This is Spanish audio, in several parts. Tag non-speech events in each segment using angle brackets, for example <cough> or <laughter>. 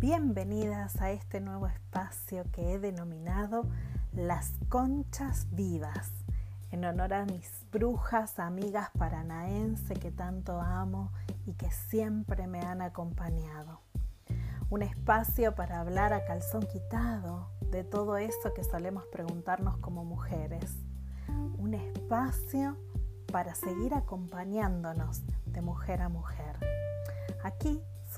Bienvenidas a este nuevo espacio que he denominado Las Conchas Vivas, en honor a mis brujas, amigas paranaense que tanto amo y que siempre me han acompañado. Un espacio para hablar a calzón quitado de todo eso que solemos preguntarnos como mujeres. Un espacio para seguir acompañándonos de mujer a mujer. Aquí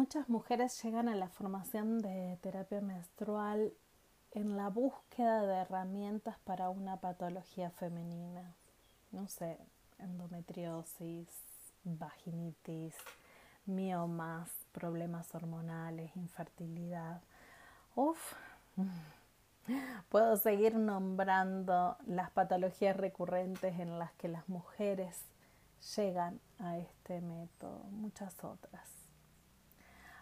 Muchas mujeres llegan a la formación de terapia menstrual en la búsqueda de herramientas para una patología femenina. No sé, endometriosis, vaginitis, miomas, problemas hormonales, infertilidad. Uf, <laughs> puedo seguir nombrando las patologías recurrentes en las que las mujeres llegan a este método, muchas otras.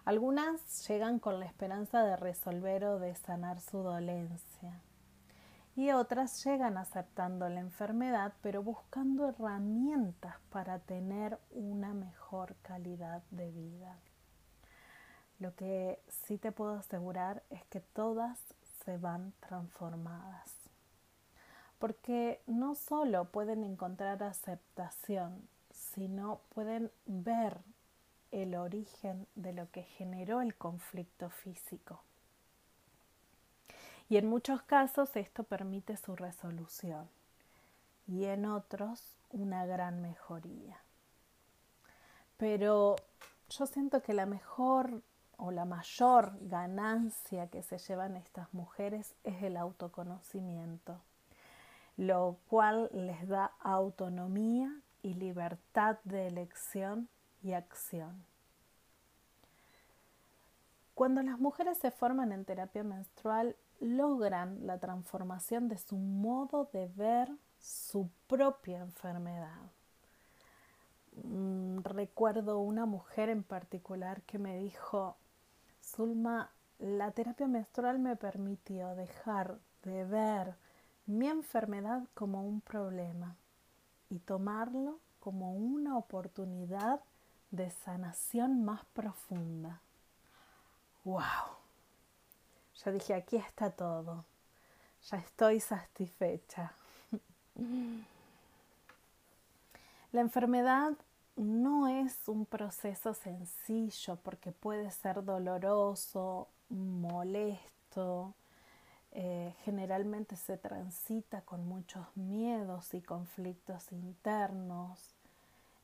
Algunas llegan con la esperanza de resolver o de sanar su dolencia y otras llegan aceptando la enfermedad pero buscando herramientas para tener una mejor calidad de vida. Lo que sí te puedo asegurar es que todas se van transformadas. Porque no solo pueden encontrar aceptación, sino pueden ver el origen de lo que generó el conflicto físico. Y en muchos casos esto permite su resolución y en otros una gran mejoría. Pero yo siento que la mejor o la mayor ganancia que se llevan estas mujeres es el autoconocimiento, lo cual les da autonomía y libertad de elección y acción. Cuando las mujeres se forman en terapia menstrual, logran la transformación de su modo de ver su propia enfermedad. Mm, recuerdo una mujer en particular que me dijo, Zulma, la terapia menstrual me permitió dejar de ver mi enfermedad como un problema y tomarlo como una oportunidad de sanación más profunda. ¡Wow! Ya dije, aquí está todo. Ya estoy satisfecha. <laughs> La enfermedad no es un proceso sencillo porque puede ser doloroso, molesto, eh, generalmente se transita con muchos miedos y conflictos internos.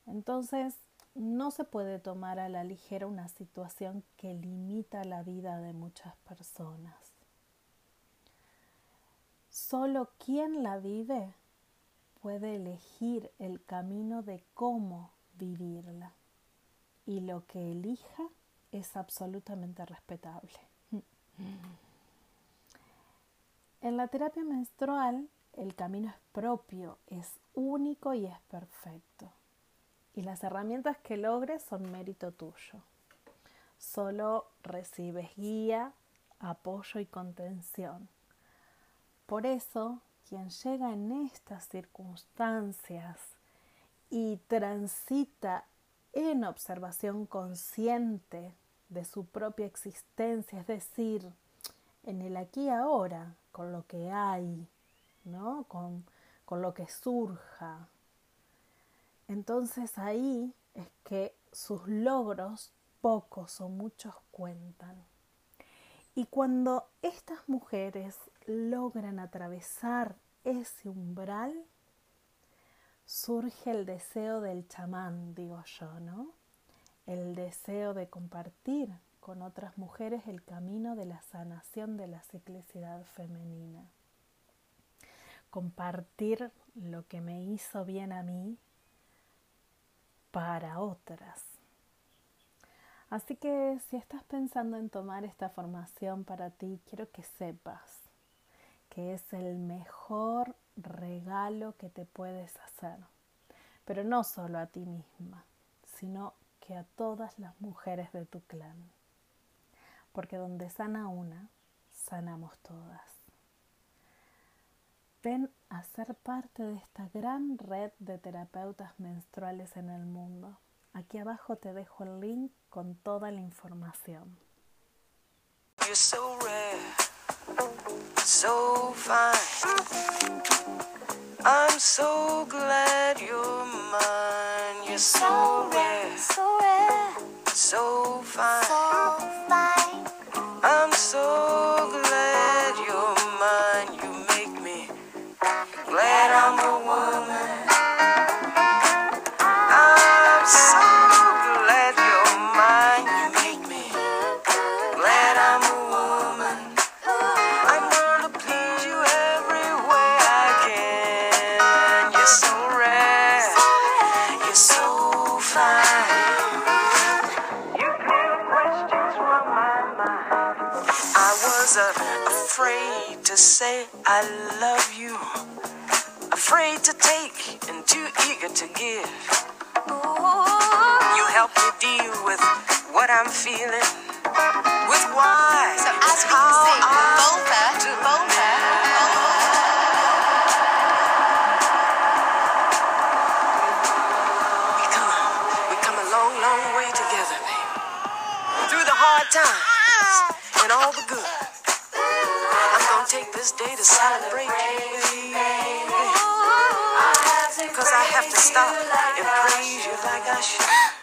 Entonces, no se puede tomar a la ligera una situación que limita la vida de muchas personas. Solo quien la vive puede elegir el camino de cómo vivirla y lo que elija es absolutamente respetable. En la terapia menstrual el camino es propio, es único y es perfecto y las herramientas que logres son mérito tuyo. Solo recibes guía, apoyo y contención. Por eso, quien llega en estas circunstancias y transita en observación consciente de su propia existencia, es decir, en el aquí y ahora, con lo que hay, ¿no? con, con lo que surja, entonces ahí es que sus logros, pocos o muchos, cuentan. Y cuando estas mujeres logran atravesar ese umbral, surge el deseo del chamán, digo yo, ¿no? El deseo de compartir con otras mujeres el camino de la sanación de la ciclicidad femenina. Compartir lo que me hizo bien a mí para otras. Así que si estás pensando en tomar esta formación para ti, quiero que sepas que es el mejor regalo que te puedes hacer. Pero no solo a ti misma, sino que a todas las mujeres de tu clan. Porque donde sana una, sanamos todas. Ven a ser parte de esta gran red de terapeutas menstruales en el mundo. Aquí abajo te dejo el link con toda la información. You're so rare, so fine. I'm so glad you're mine. You're so rare, so rare, so fine. so fine. I'm so was uh, afraid to say I love you. Afraid to take and too eager to give. You help me deal with what I'm feeling. With why. So as we can see, I vulva, do. vulva, We come, we come a long, long way together, baby. Through the hard times and all the good. I'm gonna take this day to celebrate you, baby. Cause I have to stop and praise you like I should.